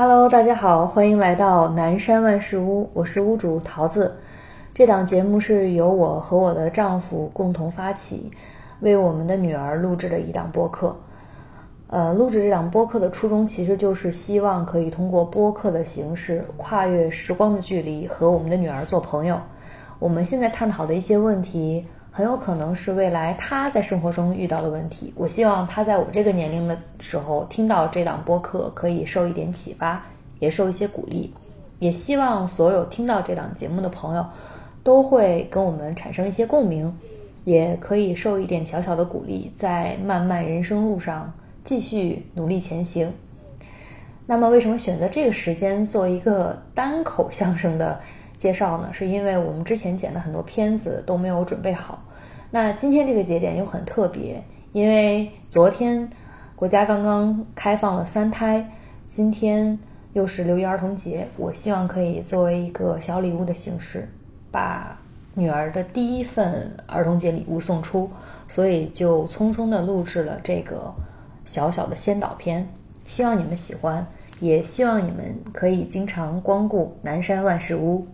Hello，大家好，欢迎来到南山万事屋，我是屋主桃子。这档节目是由我和我的丈夫共同发起，为我们的女儿录制的一档播客。呃，录制这档播客的初衷其实就是希望可以通过播客的形式，跨越时光的距离，和我们的女儿做朋友。我们现在探讨的一些问题。很有可能是未来他在生活中遇到的问题。我希望他在我这个年龄的时候听到这档播客，可以受一点启发，也受一些鼓励。也希望所有听到这档节目的朋友，都会跟我们产生一些共鸣，也可以受一点小小的鼓励，在漫漫人生路上继续努力前行。那么，为什么选择这个时间做一个单口相声的介绍呢？是因为我们之前剪的很多片子都没有准备好。那今天这个节点又很特别，因为昨天国家刚刚开放了三胎，今天又是六一儿童节，我希望可以作为一个小礼物的形式，把女儿的第一份儿童节礼物送出，所以就匆匆的录制了这个小小的先导片，希望你们喜欢，也希望你们可以经常光顾南山万事屋。